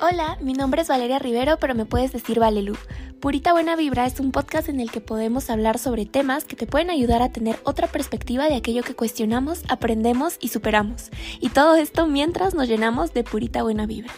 Hola, mi nombre es Valeria Rivero, pero me puedes decir Valelu. Purita Buena Vibra es un podcast en el que podemos hablar sobre temas que te pueden ayudar a tener otra perspectiva de aquello que cuestionamos, aprendemos y superamos. Y todo esto mientras nos llenamos de purita buena vibra.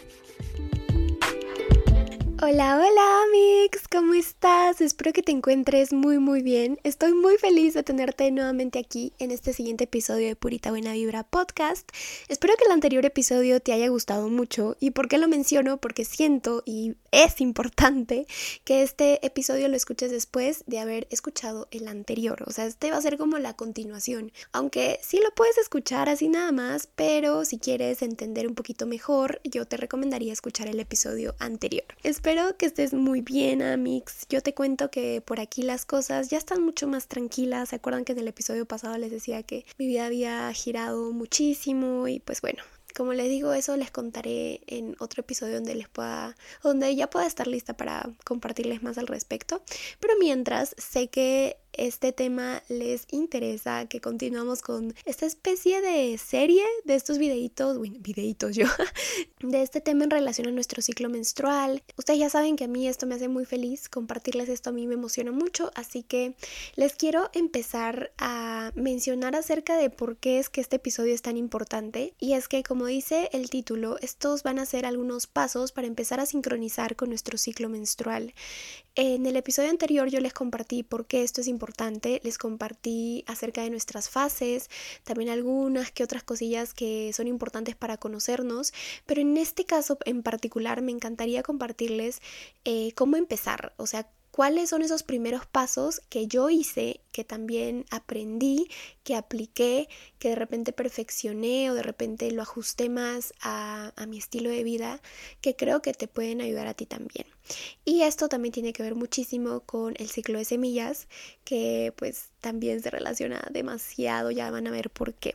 Hola, hola Mix, ¿cómo estás? Espero que te encuentres muy muy bien. Estoy muy feliz de tenerte nuevamente aquí en este siguiente episodio de Purita Buena Vibra Podcast. Espero que el anterior episodio te haya gustado mucho. ¿Y por qué lo menciono? Porque siento y es importante que este episodio lo escuches después de haber escuchado el anterior. O sea, este va a ser como la continuación. Aunque sí lo puedes escuchar así nada más, pero si quieres entender un poquito mejor, yo te recomendaría escuchar el episodio anterior. Espero que estés muy bien, Amix. Yo te cuento que por aquí las cosas ya están mucho más tranquilas. ¿Se acuerdan que en el episodio pasado les decía que mi vida había girado muchísimo? Y pues bueno, como les digo, eso les contaré en otro episodio donde les pueda, donde ya pueda estar lista para compartirles más al respecto. Pero mientras, sé que este tema les interesa, que continuamos con esta especie de serie de estos videitos, bueno, videitos yo, de este tema en relación a nuestro ciclo menstrual. Ustedes ya saben que a mí esto me hace muy feliz, compartirles esto a mí me emociona mucho, así que les quiero empezar a mencionar acerca de por qué es que este episodio es tan importante. Y es que, como dice el título, estos van a ser algunos pasos para empezar a sincronizar con nuestro ciclo menstrual. En el episodio anterior yo les compartí por qué esto es importante, les compartí acerca de nuestras fases, también algunas que otras cosillas que son importantes para conocernos, pero en este caso en particular me encantaría compartirles eh, cómo empezar, o sea, cuáles son esos primeros pasos que yo hice, que también aprendí, que apliqué, que de repente perfeccioné o de repente lo ajusté más a, a, mi estilo de vida, que creo que te pueden ayudar a ti también. Y esto también tiene que ver muchísimo con el ciclo de semillas, que pues también se relaciona demasiado, ya van a ver por qué.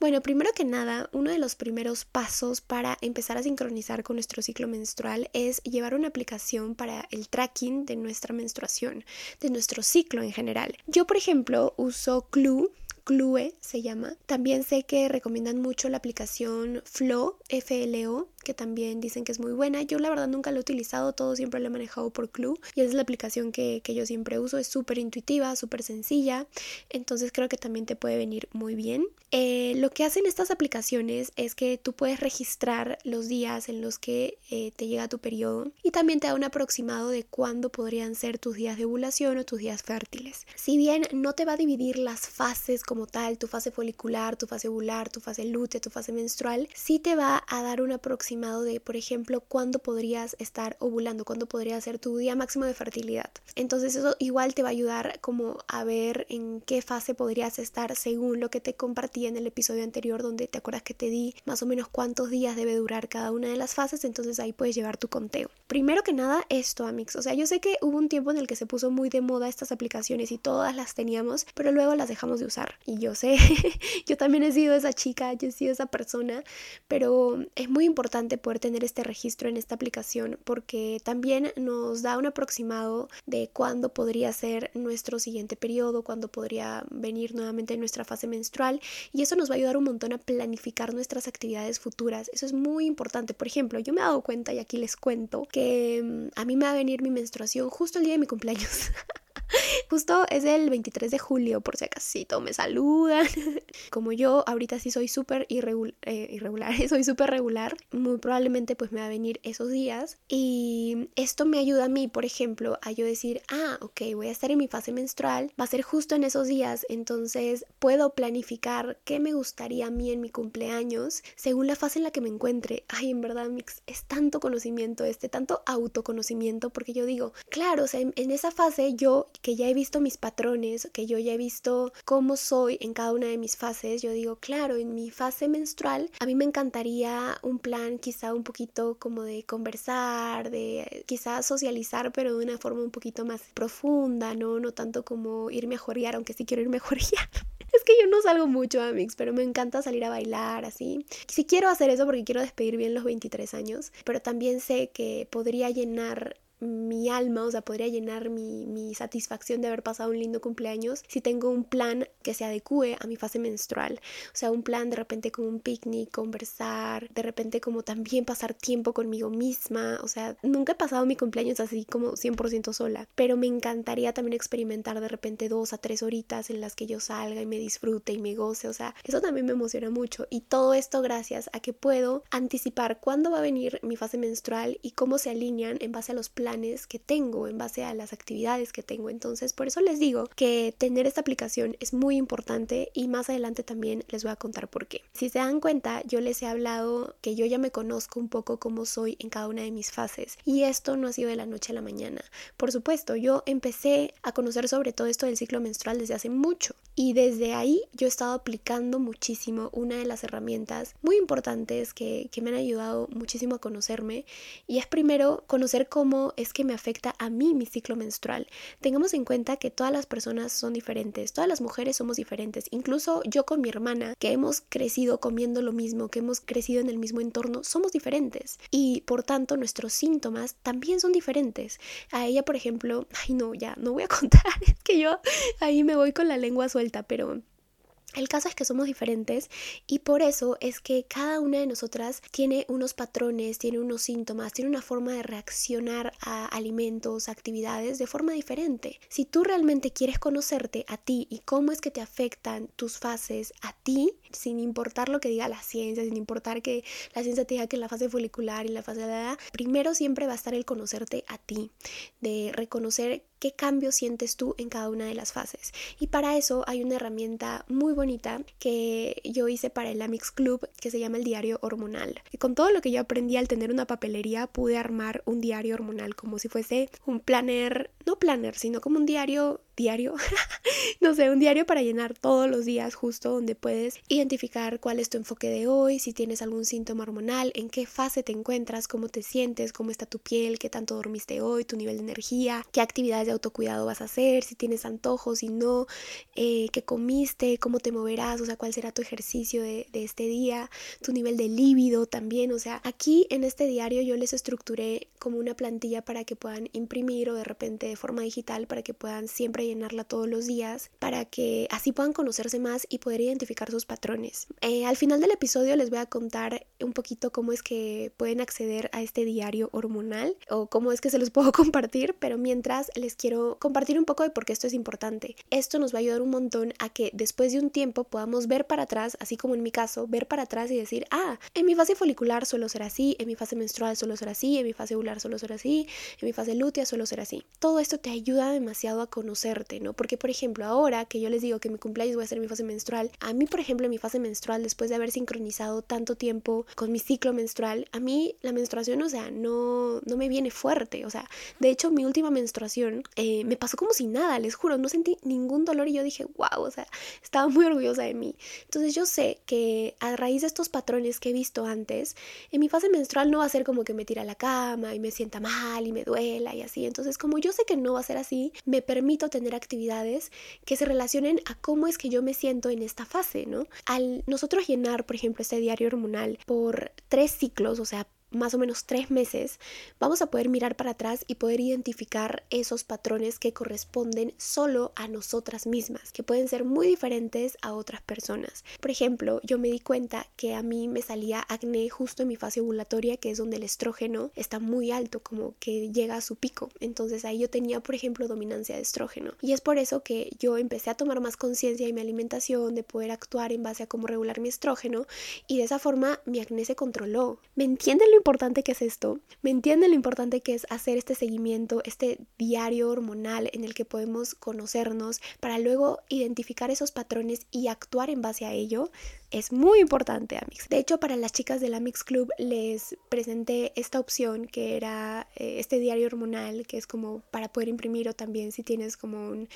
Bueno, primero que nada, uno de los primeros pasos para empezar a sincronizar con nuestro ciclo menstrual es llevar una aplicación para el tracking de nuestra menstruación, de nuestro ciclo en general. Yo, por ejemplo, uso Clue Clue se llama. También sé que recomiendan mucho la aplicación Flow, FLO, que también dicen que es muy buena. Yo la verdad nunca la he utilizado, todo siempre lo he manejado por Clue y es la aplicación que, que yo siempre uso. Es súper intuitiva, súper sencilla, entonces creo que también te puede venir muy bien. Eh, lo que hacen estas aplicaciones es que tú puedes registrar los días en los que eh, te llega tu periodo y también te da un aproximado de cuándo podrían ser tus días de ovulación o tus días fértiles. Si bien no te va a dividir las fases como tal, tu fase folicular, tu fase ovular, tu fase lútea, tu fase menstrual, sí te va a dar un aproximado de, por ejemplo, cuándo podrías estar ovulando, cuándo podría ser tu día máximo de fertilidad. Entonces eso igual te va a ayudar como a ver en qué fase podrías estar según lo que te compartí en el episodio anterior donde te acuerdas que te di más o menos cuántos días debe durar cada una de las fases, entonces ahí puedes llevar tu conteo. Primero que nada, esto, Amix. O sea, yo sé que hubo un tiempo en el que se puso muy de moda estas aplicaciones y todas las teníamos, pero luego las dejamos de usar. Y yo sé, yo también he sido esa chica, yo he sido esa persona, pero es muy importante poder tener este registro en esta aplicación porque también nos da un aproximado de cuándo podría ser nuestro siguiente periodo, cuándo podría venir nuevamente nuestra fase menstrual y eso nos va a ayudar un montón a planificar nuestras actividades futuras. Eso es muy importante. Por ejemplo, yo me he dado cuenta y aquí les cuento que mm, a mí me va a venir mi menstruación justo el día de mi cumpleaños. Justo es el 23 de julio, por si acaso me saludan. Como yo ahorita sí soy súper eh, irregular, soy súper regular, muy probablemente pues me va a venir esos días. Y esto me ayuda a mí, por ejemplo, a yo decir, ah, ok, voy a estar en mi fase menstrual, va a ser justo en esos días, entonces puedo planificar qué me gustaría a mí en mi cumpleaños según la fase en la que me encuentre. Ay, en verdad, Mix, es tanto conocimiento este, tanto autoconocimiento, porque yo digo, claro, o sea, en esa fase yo que ya he visto mis patrones, que yo ya he visto cómo soy en cada una de mis fases, yo digo, claro, en mi fase menstrual a mí me encantaría un plan quizá un poquito como de conversar, de quizá socializar, pero de una forma un poquito más profunda, ¿no? No tanto como irme a jorear, aunque sí quiero irme a jorear. Es que yo no salgo mucho, Amix, pero me encanta salir a bailar así. Sí quiero hacer eso porque quiero despedir bien los 23 años, pero también sé que podría llenar mi alma, o sea, podría llenar mi, mi satisfacción de haber pasado un lindo cumpleaños si tengo un plan que se adecue a mi fase menstrual. O sea, un plan de repente como un picnic, conversar, de repente como también pasar tiempo conmigo misma. O sea, nunca he pasado mi cumpleaños así como 100% sola, pero me encantaría también experimentar de repente dos a tres horitas en las que yo salga y me disfrute y me goce. O sea, eso también me emociona mucho. Y todo esto gracias a que puedo anticipar cuándo va a venir mi fase menstrual y cómo se alinean en base a los planes que tengo, en base a las actividades que tengo. Entonces, por eso les digo que tener esta aplicación es muy importante y más adelante también les voy a contar por qué. Si se dan cuenta, yo les he hablado que yo ya me conozco un poco cómo soy en cada una de mis fases y esto no ha sido de la noche a la mañana. Por supuesto, yo empecé a conocer sobre todo esto del ciclo menstrual desde hace mucho y desde ahí yo he estado aplicando muchísimo una de las herramientas muy importantes que, que me han ayudado muchísimo a conocerme y es primero conocer cómo es que me afecta a mí mi ciclo menstrual. Tengamos en cuenta que todas las personas son diferentes, todas las mujeres somos diferentes, incluso yo con mi hermana, que hemos crecido comiendo lo mismo, que hemos crecido en el mismo entorno, somos diferentes y por tanto nuestros síntomas también son diferentes. A ella, por ejemplo, ay no, ya, no voy a contar, es que yo ahí me voy con la lengua suelta, pero el caso es que somos diferentes y por eso es que cada una de nosotras tiene unos patrones, tiene unos síntomas, tiene una forma de reaccionar a alimentos, actividades de forma diferente. Si tú realmente quieres conocerte a ti y cómo es que te afectan tus fases a ti, sin importar lo que diga la ciencia, sin importar que la ciencia te diga que la fase folicular y la fase de la edad, primero siempre va a estar el conocerte a ti, de reconocer qué cambio sientes tú en cada una de las fases. Y para eso hay una herramienta muy bonita que yo hice para el Amix Club que se llama el diario hormonal. Y con todo lo que yo aprendí al tener una papelería pude armar un diario hormonal como si fuese un planner, no planner, sino como un diario diario, no sé, un diario para llenar todos los días justo donde puedes identificar cuál es tu enfoque de hoy, si tienes algún síntoma hormonal, en qué fase te encuentras, cómo te sientes, cómo está tu piel, qué tanto dormiste hoy, tu nivel de energía, qué actividades de autocuidado vas a hacer, si tienes antojos, si no, eh, qué comiste, cómo te moverás, o sea, cuál será tu ejercicio de, este día, tu nivel de líbido también, o sea, aquí en este diario yo les estructuré como una plantilla para que puedan imprimir o de repente de forma digital para que puedan siempre llenarla todos los días para que así puedan conocerse más y poder identificar sus patrones. Eh, al final del episodio les voy a contar un poquito cómo es que pueden acceder a este diario hormonal o cómo es que se los puedo compartir, pero mientras les quiero compartir un poco de por qué esto es importante. Esto nos va a ayudar un montón a que después de un tiempo podamos ver para atrás, así como en mi caso, ver para atrás y decir, ah, en mi fase folicular suelo ser así, en mi fase menstrual suelo ser así, en mi fase ovular suelo ser así, en mi fase lútea suelo ser así. Todo esto te ayuda demasiado a conocer ¿no? Porque, por ejemplo, ahora que yo les digo que mi cumpleaños voy a ser mi fase menstrual, a mí, por ejemplo, en mi fase menstrual, después de haber sincronizado tanto tiempo con mi ciclo menstrual, a mí la menstruación, o sea, no, no me viene fuerte, o sea, de hecho, mi última menstruación eh, me pasó como si nada, les juro, no sentí ningún dolor y yo dije, wow, o sea, estaba muy orgullosa de mí. Entonces yo sé que a raíz de estos patrones que he visto antes, en mi fase menstrual no va a ser como que me tira a la cama y me sienta mal y me duela y así. Entonces, como yo sé que no va a ser así, me permito tener actividades que se relacionen a cómo es que yo me siento en esta fase, ¿no? Al nosotros llenar, por ejemplo, este diario hormonal por tres ciclos, o sea, más o menos tres meses, vamos a poder mirar para atrás y poder identificar esos patrones que corresponden solo a nosotras mismas, que pueden ser muy diferentes a otras personas. Por ejemplo, yo me di cuenta que a mí me salía acné justo en mi fase ovulatoria, que es donde el estrógeno está muy alto, como que llega a su pico. Entonces ahí yo tenía, por ejemplo, dominancia de estrógeno. Y es por eso que yo empecé a tomar más conciencia de mi alimentación, de poder actuar en base a cómo regular mi estrógeno y de esa forma mi acné se controló. ¿Me entienden lo importante que es esto, me entienden lo importante que es hacer este seguimiento, este diario hormonal en el que podemos conocernos para luego identificar esos patrones y actuar en base a ello. Es muy importante, Amix. De hecho, para las chicas del Amix Club les presenté esta opción que era eh, este diario hormonal, que es como para poder imprimir o también si tienes como un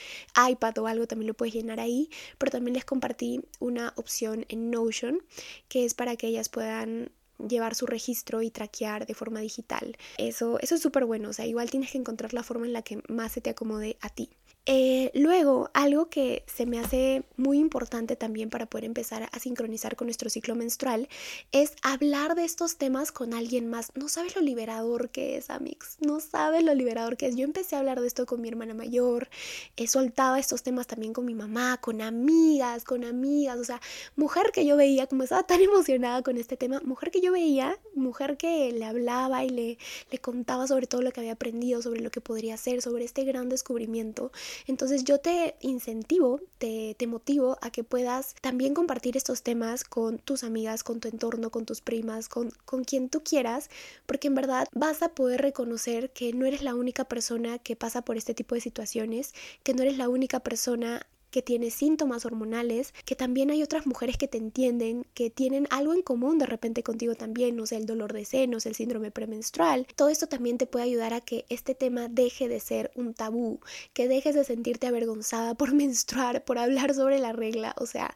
iPad o algo también lo puedes llenar ahí, pero también les compartí una opción en Notion que es para que ellas puedan llevar su registro y traquear de forma digital. Eso, eso es súper bueno, o sea, igual tienes que encontrar la forma en la que más se te acomode a ti. Eh, luego, algo que se me hace muy importante también para poder empezar a sincronizar con nuestro ciclo menstrual es hablar de estos temas con alguien más. No sabes lo liberador que es, Amix. No sabes lo liberador que es. Yo empecé a hablar de esto con mi hermana mayor. He soltado estos temas también con mi mamá, con amigas, con amigas. O sea, mujer que yo veía, como estaba tan emocionada con este tema, mujer que yo veía, mujer que le hablaba y le, le contaba sobre todo lo que había aprendido, sobre lo que podría hacer, sobre este gran descubrimiento. Entonces yo te incentivo, te, te motivo a que puedas también compartir estos temas con tus amigas, con tu entorno, con tus primas, con, con quien tú quieras, porque en verdad vas a poder reconocer que no eres la única persona que pasa por este tipo de situaciones, que no eres la única persona que tiene síntomas hormonales, que también hay otras mujeres que te entienden, que tienen algo en común de repente contigo también, no sé, el dolor de senos, el síndrome premenstrual. Todo esto también te puede ayudar a que este tema deje de ser un tabú, que dejes de sentirte avergonzada por menstruar, por hablar sobre la regla, o sea,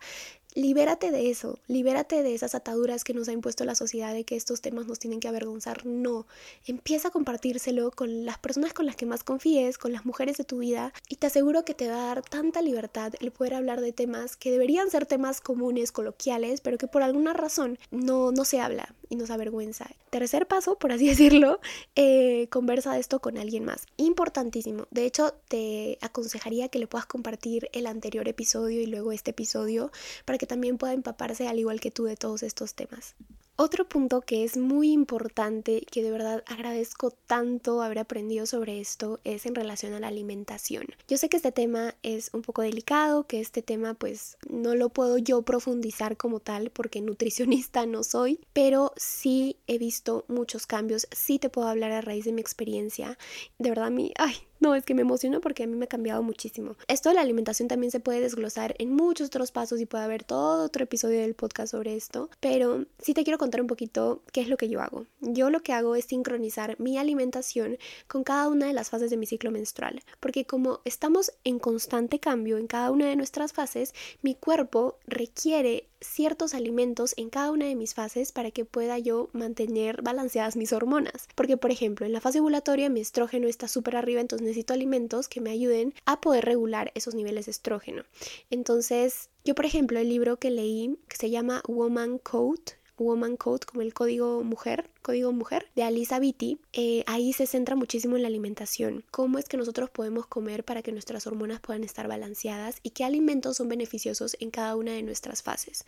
Libérate de eso, libérate de esas ataduras que nos ha impuesto la sociedad de que estos temas nos tienen que avergonzar. No, empieza a compartírselo con las personas con las que más confíes, con las mujeres de tu vida y te aseguro que te va a dar tanta libertad el poder hablar de temas que deberían ser temas comunes, coloquiales, pero que por alguna razón no, no se habla y nos avergüenza. Tercer paso, por así decirlo, eh, conversa de esto con alguien más. Importantísimo. De hecho, te aconsejaría que le puedas compartir el anterior episodio y luego este episodio para que también pueda empaparse al igual que tú de todos estos temas. Otro punto que es muy importante, que de verdad agradezco tanto haber aprendido sobre esto, es en relación a la alimentación. Yo sé que este tema es un poco delicado, que este tema pues no lo puedo yo profundizar como tal porque nutricionista no soy, pero sí he visto muchos cambios, sí te puedo hablar a raíz de mi experiencia. De verdad, a mí, ay, no, es que me emociono porque a mí me ha cambiado muchísimo. Esto de la alimentación también se puede desglosar en muchos otros pasos y puede haber todo otro episodio del podcast sobre esto, pero sí te quiero contar un poquito qué es lo que yo hago. Yo lo que hago es sincronizar mi alimentación con cada una de las fases de mi ciclo menstrual, porque como estamos en constante cambio en cada una de nuestras fases, mi cuerpo requiere ciertos alimentos en cada una de mis fases para que pueda yo mantener balanceadas mis hormonas. Porque, por ejemplo, en la fase ovulatoria mi estrógeno está súper arriba, entonces necesito alimentos que me ayuden a poder regular esos niveles de estrógeno. Entonces, yo, por ejemplo, el libro que leí, que se llama Woman Code, Woman Code, como el código mujer, código mujer, de Alisa Vitti, eh, ahí se centra muchísimo en la alimentación. Cómo es que nosotros podemos comer para que nuestras hormonas puedan estar balanceadas y qué alimentos son beneficiosos en cada una de nuestras fases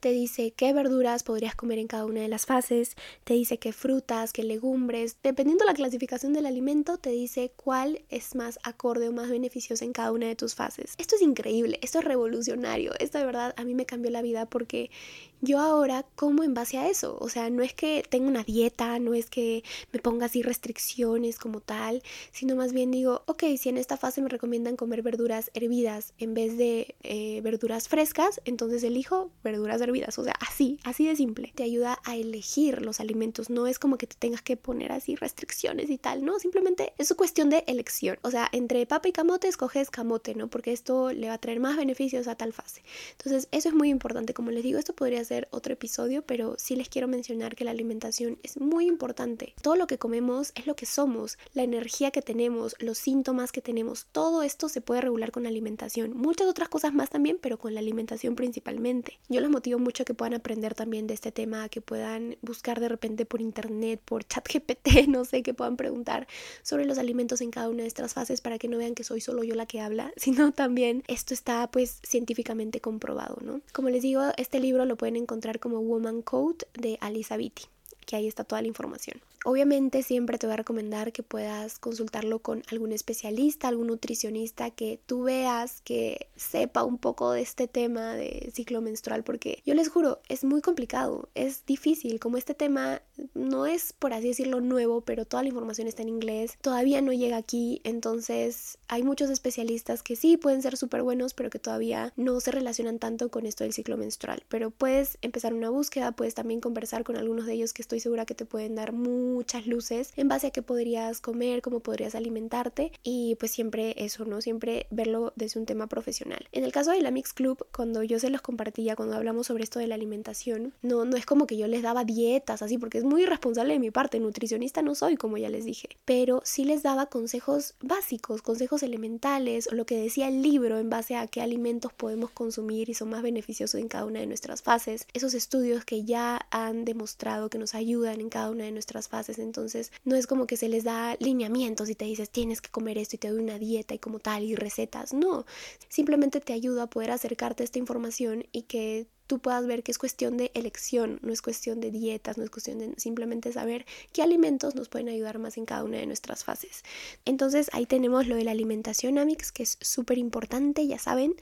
te dice qué verduras podrías comer en cada una de las fases, te dice qué frutas, qué legumbres, dependiendo la clasificación del alimento, te dice cuál es más acorde o más beneficioso en cada una de tus fases. Esto es increíble, esto es revolucionario, esto de verdad a mí me cambió la vida porque yo ahora como en base a eso, o sea, no es que tenga una dieta, no es que me ponga así restricciones como tal, sino más bien digo, ok, si en esta fase me recomiendan comer verduras hervidas en vez de eh, verduras frescas, entonces elijo verduras hervidas, o sea, así, así de simple. Te ayuda a elegir los alimentos, no es como que te tengas que poner así restricciones y tal, no, simplemente es cuestión de elección, o sea, entre papa y camote escoges camote, ¿no? Porque esto le va a traer más beneficios a tal fase. Entonces, eso es muy importante, como les digo, esto podría ser otro episodio, pero sí les quiero mencionar que la alimentación es muy importante. Todo lo que comemos es lo que somos, la energía que tenemos, los síntomas que tenemos, todo esto se puede regular con la alimentación. Muchas otras cosas más también, pero con la alimentación principalmente. Yo los motivo mucho a que puedan aprender también de este tema, que puedan buscar de repente por internet, por chat GPT, no sé, que puedan preguntar sobre los alimentos en cada una de estas fases para que no vean que soy solo yo la que habla, sino también esto está pues científicamente comprobado, ¿no? Como les digo, este libro lo pueden encontrar como Woman Code de Alisa Vitti, que ahí está toda la información. Obviamente siempre te voy a recomendar que puedas consultarlo con algún especialista, algún nutricionista que tú veas que sepa un poco de este tema de ciclo menstrual porque yo les juro, es muy complicado, es difícil, como este tema no es por así decirlo nuevo, pero toda la información está en inglés, todavía no llega aquí, entonces hay muchos especialistas que sí pueden ser súper buenos, pero que todavía no se relacionan tanto con esto del ciclo menstrual, pero puedes empezar una búsqueda, puedes también conversar con algunos de ellos que estoy segura que te pueden dar muy muchas luces en base a qué podrías comer, cómo podrías alimentarte y pues siempre eso, ¿no? Siempre verlo desde un tema profesional. En el caso de la Mix Club, cuando yo se los compartía, cuando hablamos sobre esto de la alimentación, no, no es como que yo les daba dietas así, porque es muy irresponsable de mi parte, nutricionista no soy, como ya les dije, pero sí les daba consejos básicos, consejos elementales o lo que decía el libro en base a qué alimentos podemos consumir y son más beneficiosos en cada una de nuestras fases. Esos estudios que ya han demostrado que nos ayudan en cada una de nuestras fases, entonces no es como que se les da lineamientos y te dices tienes que comer esto y te doy una dieta y como tal y recetas, no, simplemente te ayuda a poder acercarte a esta información y que tú puedas ver que es cuestión de elección, no es cuestión de dietas, no es cuestión de simplemente saber qué alimentos nos pueden ayudar más en cada una de nuestras fases. Entonces ahí tenemos lo de la alimentación Amix, que es súper importante, ya saben.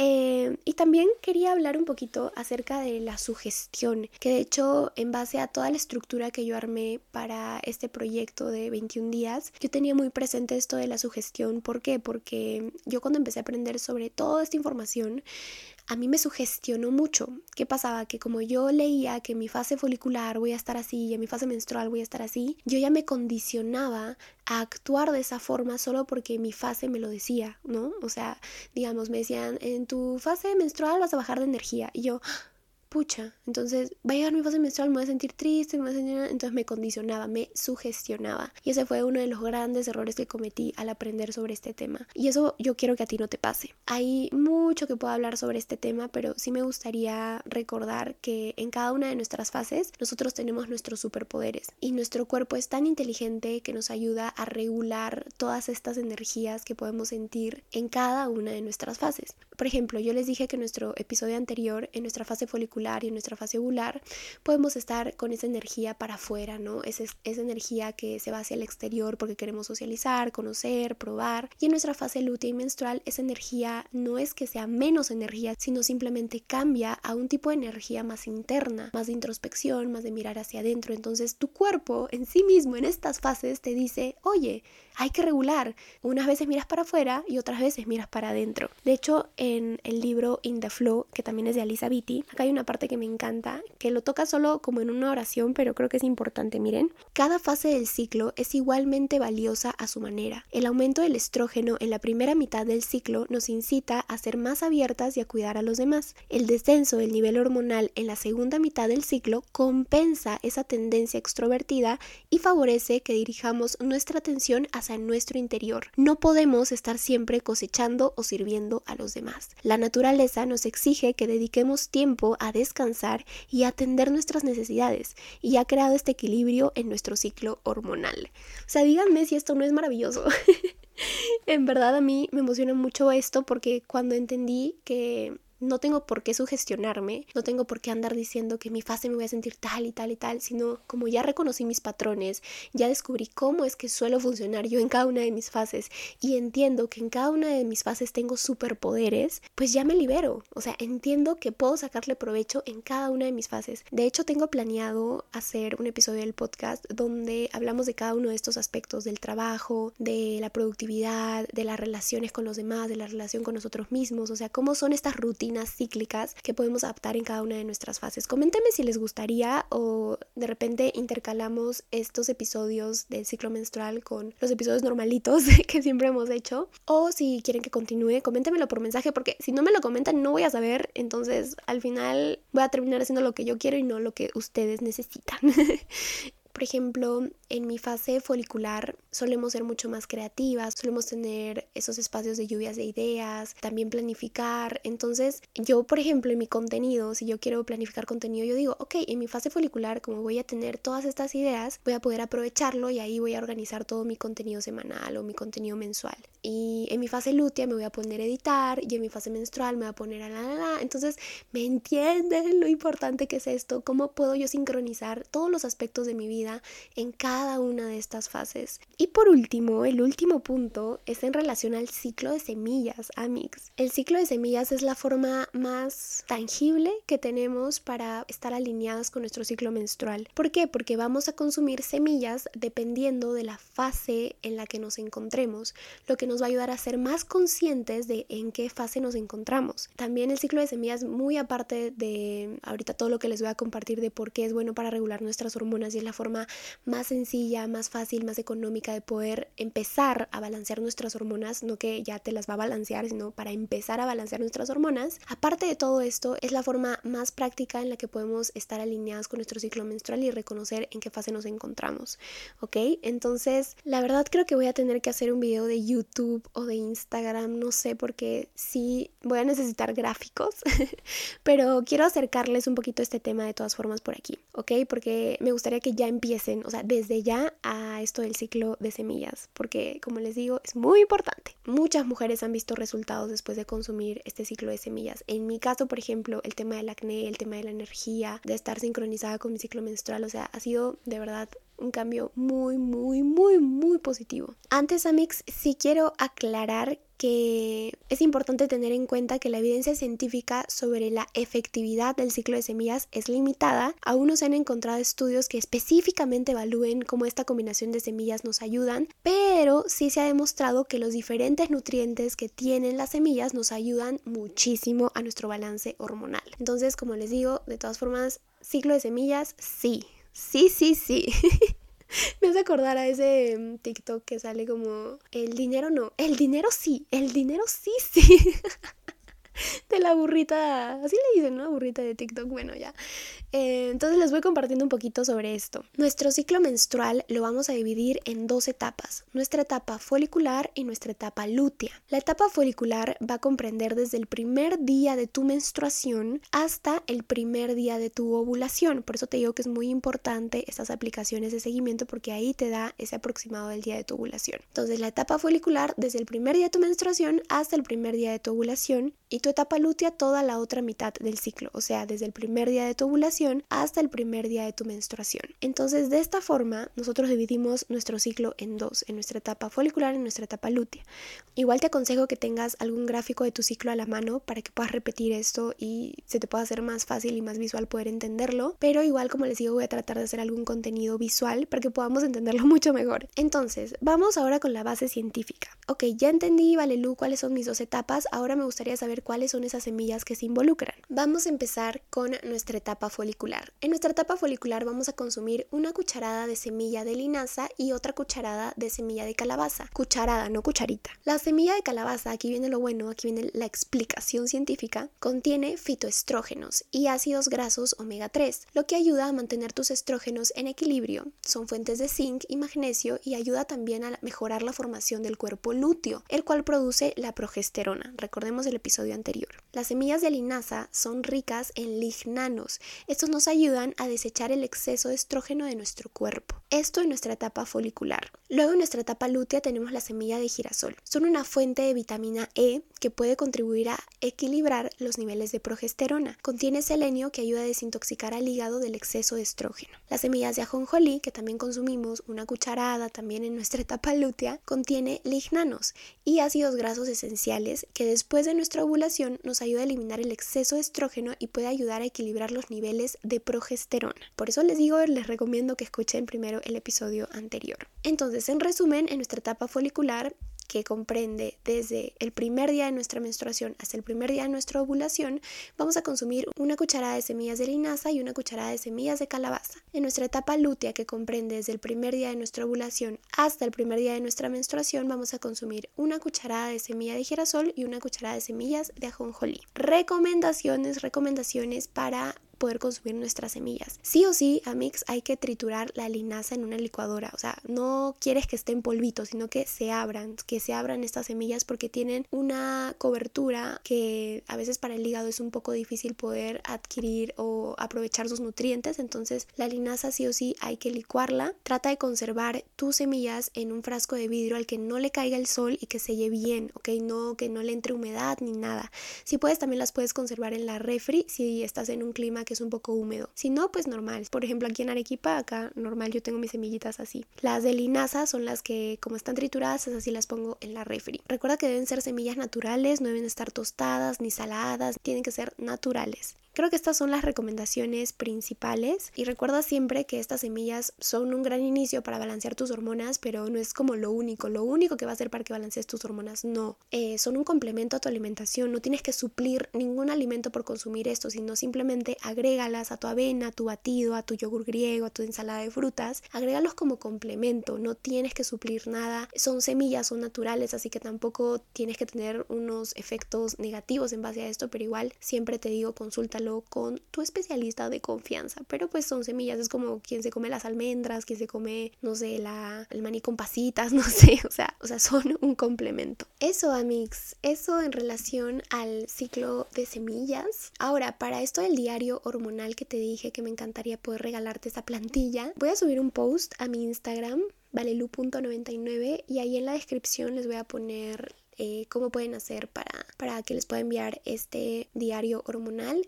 Eh, y también quería hablar un poquito acerca de la sugestión, que de hecho en base a toda la estructura que yo armé para este proyecto de 21 días, yo tenía muy presente esto de la sugestión. ¿Por qué? Porque yo cuando empecé a aprender sobre toda esta información, a mí me sugestionó mucho. ¿Qué pasaba? Que como yo leía que en mi fase folicular voy a estar así y en mi fase menstrual voy a estar así, yo ya me condicionaba a actuar de esa forma solo porque mi fase me lo decía, ¿no? O sea, digamos, me decían, en tu fase menstrual vas a bajar de energía. Y yo, pucha, entonces va a llegar mi fase menstrual, me voy a sentir triste, me voy a sentir... Entonces me condicionaba, me sugestionaba. Y ese fue uno de los grandes errores que cometí al aprender sobre este tema. Y eso yo quiero que a ti no te pase. Hay mucho que puedo hablar sobre este tema, pero sí me gustaría recordar que en cada una de nuestras fases nosotros tenemos nuestros superpoderes. Y nuestro cuerpo es tan inteligente que nos ayuda a regular todas estas energías que podemos sentir en cada una de nuestras fases. Por ejemplo, yo les dije que en nuestro episodio anterior, en nuestra fase folicular, y en nuestra fase ovular, podemos estar con esa energía para afuera, ¿no? Esa, esa energía que se va hacia el exterior porque queremos socializar, conocer, probar. Y en nuestra fase lútea y menstrual, esa energía no es que sea menos energía, sino simplemente cambia a un tipo de energía más interna, más de introspección, más de mirar hacia adentro. Entonces tu cuerpo en sí mismo en estas fases te dice, oye, hay que regular. Unas veces miras para afuera y otras veces miras para adentro. De hecho, en el libro In the Flow, que también es de Alisa Vitti, acá hay una parte que me encanta, que lo toca solo como en una oración, pero creo que es importante. Miren, cada fase del ciclo es igualmente valiosa a su manera. El aumento del estrógeno en la primera mitad del ciclo nos incita a ser más abiertas y a cuidar a los demás. El descenso del nivel hormonal en la segunda mitad del ciclo compensa esa tendencia extrovertida y favorece que dirijamos nuestra atención hacia en nuestro interior. No podemos estar siempre cosechando o sirviendo a los demás. La naturaleza nos exige que dediquemos tiempo a descansar y atender nuestras necesidades y ha creado este equilibrio en nuestro ciclo hormonal. O sea, díganme si esto no es maravilloso. en verdad a mí me emociona mucho esto porque cuando entendí que no tengo por qué sugestionarme, no tengo por qué andar diciendo que mi fase me voy a sentir tal y tal y tal, sino como ya reconocí mis patrones, ya descubrí cómo es que suelo funcionar yo en cada una de mis fases y entiendo que en cada una de mis fases tengo superpoderes, pues ya me libero. O sea, entiendo que puedo sacarle provecho en cada una de mis fases. De hecho, tengo planeado hacer un episodio del podcast donde hablamos de cada uno de estos aspectos, del trabajo, de la productividad, de las relaciones con los demás, de la relación con nosotros mismos, o sea, cómo son estas rutinas cíclicas que podemos adaptar en cada una de nuestras fases. Coméntenme si les gustaría o de repente intercalamos estos episodios del ciclo menstrual con los episodios normalitos que siempre hemos hecho. O si quieren que continúe, coméntenmelo por mensaje porque si no me lo comentan no voy a saber. Entonces al final voy a terminar haciendo lo que yo quiero y no lo que ustedes necesitan. Por ejemplo, en mi fase folicular solemos ser mucho más creativas, solemos tener esos espacios de lluvias de ideas, también planificar. Entonces, yo, por ejemplo, en mi contenido, si yo quiero planificar contenido, yo digo, ok, en mi fase folicular, como voy a tener todas estas ideas, voy a poder aprovecharlo y ahí voy a organizar todo mi contenido semanal o mi contenido mensual. Y en mi fase lútea me voy a poner a editar y en mi fase menstrual me voy a poner a la la la. Entonces, ¿me entienden lo importante que es esto? ¿Cómo puedo yo sincronizar todos los aspectos de mi vida? en cada una de estas fases. Y por último, el último punto es en relación al ciclo de semillas, Amix. El ciclo de semillas es la forma más tangible que tenemos para estar alineadas con nuestro ciclo menstrual. ¿Por qué? Porque vamos a consumir semillas dependiendo de la fase en la que nos encontremos, lo que nos va a ayudar a ser más conscientes de en qué fase nos encontramos. También el ciclo de semillas, muy aparte de ahorita todo lo que les voy a compartir de por qué es bueno para regular nuestras hormonas y es la forma más sencilla, más fácil, más económica de poder empezar a balancear nuestras hormonas, no que ya te las va a balancear, sino para empezar a balancear nuestras hormonas. Aparte de todo esto, es la forma más práctica en la que podemos estar alineadas con nuestro ciclo menstrual y reconocer en qué fase nos encontramos, ¿ok? Entonces, la verdad creo que voy a tener que hacer un video de YouTube o de Instagram, no sé, porque sí voy a necesitar gráficos, pero quiero acercarles un poquito este tema de todas formas por aquí, ¿ok? Porque me gustaría que ya empiecen, o sea, desde ya a esto del ciclo de semillas, porque como les digo, es muy importante. Muchas mujeres han visto resultados después de consumir este ciclo de semillas. En mi caso, por ejemplo, el tema del acné, el tema de la energía, de estar sincronizada con mi ciclo menstrual, o sea, ha sido de verdad un cambio muy, muy, muy, muy positivo. Antes, Amix, sí quiero aclarar que es importante tener en cuenta que la evidencia científica sobre la efectividad del ciclo de semillas es limitada. Aún no se han encontrado estudios que específicamente evalúen cómo esta combinación de semillas nos ayudan, pero sí se ha demostrado que los diferentes nutrientes que tienen las semillas nos ayudan muchísimo a nuestro balance hormonal. Entonces, como les digo, de todas formas, ciclo de semillas, sí, sí, sí, sí. Me hace acordar a ese mm, TikTok que sale como, el dinero no, el dinero sí, el dinero sí, sí. de la burrita, así le dicen, ¿no? Burrita de TikTok, bueno, ya. Eh, entonces les voy compartiendo un poquito sobre esto. Nuestro ciclo menstrual lo vamos a dividir en dos etapas, nuestra etapa folicular y nuestra etapa lútea. La etapa folicular va a comprender desde el primer día de tu menstruación hasta el primer día de tu ovulación. Por eso te digo que es muy importante estas aplicaciones de seguimiento porque ahí te da ese aproximado del día de tu ovulación. Entonces la etapa folicular desde el primer día de tu menstruación hasta el primer día de tu ovulación y tu etapa lútea toda la otra mitad del ciclo, o sea, desde el primer día de tu ovulación hasta el primer día de tu menstruación. Entonces, de esta forma, nosotros dividimos nuestro ciclo en dos, en nuestra etapa folicular y en nuestra etapa lútea. Igual te aconsejo que tengas algún gráfico de tu ciclo a la mano para que puedas repetir esto y se te pueda hacer más fácil y más visual poder entenderlo, pero igual como les digo voy a tratar de hacer algún contenido visual para que podamos entenderlo mucho mejor. Entonces, vamos ahora con la base científica. Ok, ya entendí, vale Lu, cuáles son mis dos etapas, ahora me gustaría saber cuáles son esas semillas que se involucran. Vamos a empezar con nuestra etapa folicular. En nuestra etapa folicular vamos a consumir una cucharada de semilla de linaza y otra cucharada de semilla de calabaza. Cucharada, no cucharita. La semilla de calabaza, aquí viene lo bueno, aquí viene la explicación científica, contiene fitoestrógenos y ácidos grasos omega 3, lo que ayuda a mantener tus estrógenos en equilibrio. Son fuentes de zinc y magnesio y ayuda también a mejorar la formación del cuerpo lúteo, el cual produce la progesterona. Recordemos el episodio anterior. Las semillas de linaza son ricas en lignanos. Estos nos ayudan a desechar el exceso de estrógeno de nuestro cuerpo. Esto en nuestra etapa folicular. Luego en nuestra etapa lútea tenemos la semilla de girasol. Son una fuente de vitamina E que puede contribuir a equilibrar los niveles de progesterona. Contiene selenio que ayuda a desintoxicar al hígado del exceso de estrógeno. Las semillas de ajonjolí, que también consumimos una cucharada también en nuestra etapa lútea, contiene lignanos y ácidos grasos esenciales que después de nuestra ovulación nos ayuda a eliminar el exceso de estrógeno y puede ayudar a equilibrar los niveles de progesterona. Por eso les digo, les recomiendo que escuchen primero el episodio anterior. Entonces, en resumen, en nuestra etapa folicular que comprende desde el primer día de nuestra menstruación hasta el primer día de nuestra ovulación, vamos a consumir una cucharada de semillas de linaza y una cucharada de semillas de calabaza. En nuestra etapa lútea, que comprende desde el primer día de nuestra ovulación hasta el primer día de nuestra menstruación, vamos a consumir una cucharada de semilla de girasol y una cucharada de semillas de ajonjolí. Recomendaciones, recomendaciones para poder consumir nuestras semillas. Sí o sí, a mix hay que triturar la linaza en una licuadora. O sea, no quieres que esté en polvito, sino que se abran, que se abran estas semillas porque tienen una cobertura que a veces para el hígado es un poco difícil poder adquirir o aprovechar sus nutrientes. Entonces, la linaza sí o sí hay que licuarla. Trata de conservar tus semillas en un frasco de vidrio al que no le caiga el sol y que selle bien, ¿ok? No que no le entre humedad ni nada. Si puedes, también las puedes conservar en la refri si estás en un clima que es un poco húmedo. Si no, pues normal. Por ejemplo, aquí en Arequipa, acá normal yo tengo mis semillitas así. Las de linaza son las que como están trituradas, así las pongo en la refri. Recuerda que deben ser semillas naturales, no deben estar tostadas ni saladas, tienen que ser naturales. Creo que estas son las recomendaciones principales y recuerda siempre que estas semillas son un gran inicio para balancear tus hormonas, pero no es como lo único, lo único que va a hacer para que balancees tus hormonas, no. Eh, son un complemento a tu alimentación, no tienes que suplir ningún alimento por consumir esto, sino simplemente agrégalas a tu avena, a tu batido, a tu yogur griego, a tu ensalada de frutas, agrégalos como complemento, no tienes que suplir nada, son semillas, son naturales, así que tampoco tienes que tener unos efectos negativos en base a esto, pero igual siempre te digo consúltalo con tu especialista de confianza, pero pues son semillas, es como quien se come las almendras, quien se come, no sé, la, el maní con pasitas, no sé, o sea, o sea, son un complemento. Eso, amigos, eso en relación al ciclo de semillas. Ahora, para esto del diario hormonal que te dije que me encantaría poder regalarte esa plantilla, voy a subir un post a mi Instagram valelu.99 y ahí en la descripción les voy a poner eh, cómo pueden hacer para, para que les pueda enviar este diario hormonal.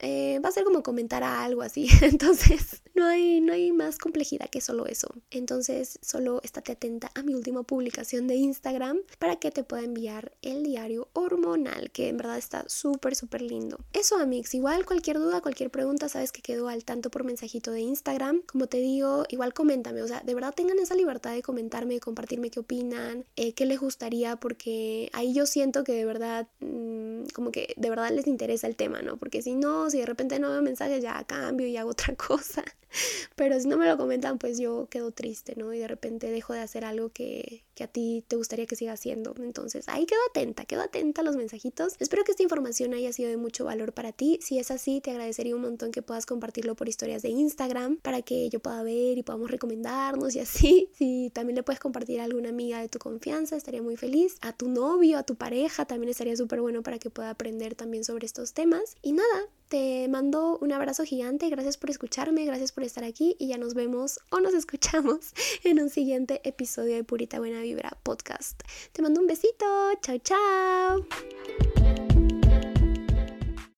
Eh, va a ser como comentar a algo así. Entonces, no hay, no hay más complejidad que solo eso. Entonces, solo estate atenta a mi última publicación de Instagram para que te pueda enviar el diario hormonal, que en verdad está súper, súper lindo. Eso, amigos, igual cualquier duda, cualquier pregunta, sabes que quedo al tanto por mensajito de Instagram. Como te digo, igual coméntame, o sea, de verdad tengan esa libertad de comentarme, compartirme qué opinan, eh, qué les gustaría, porque ahí yo siento que de verdad, mm, como que de verdad les interesa el tema, ¿no? Porque si no, si de repente no veo mensajes, ya cambio y hago otra cosa. Pero si no me lo comentan, pues yo quedo triste, ¿no? Y de repente dejo de hacer algo que, que a ti te gustaría que siga haciendo. Entonces, ahí quedo atenta, quedo atenta a los mensajitos. Espero que esta información haya sido de mucho valor para ti. Si es así, te agradecería un montón que puedas compartirlo por historias de Instagram para que yo pueda ver y podamos recomendarnos y así. Si también le puedes compartir a alguna amiga de tu confianza, estaría muy feliz. A tu novio, a tu pareja, también estaría súper bueno para que pueda aprender también sobre estos temas. Y nada, te mando un abrazo gigante, gracias por escucharme, gracias por estar aquí y ya nos vemos o nos escuchamos en un siguiente episodio de Purita Buena Vibra Podcast. Te mando un besito, chao chao.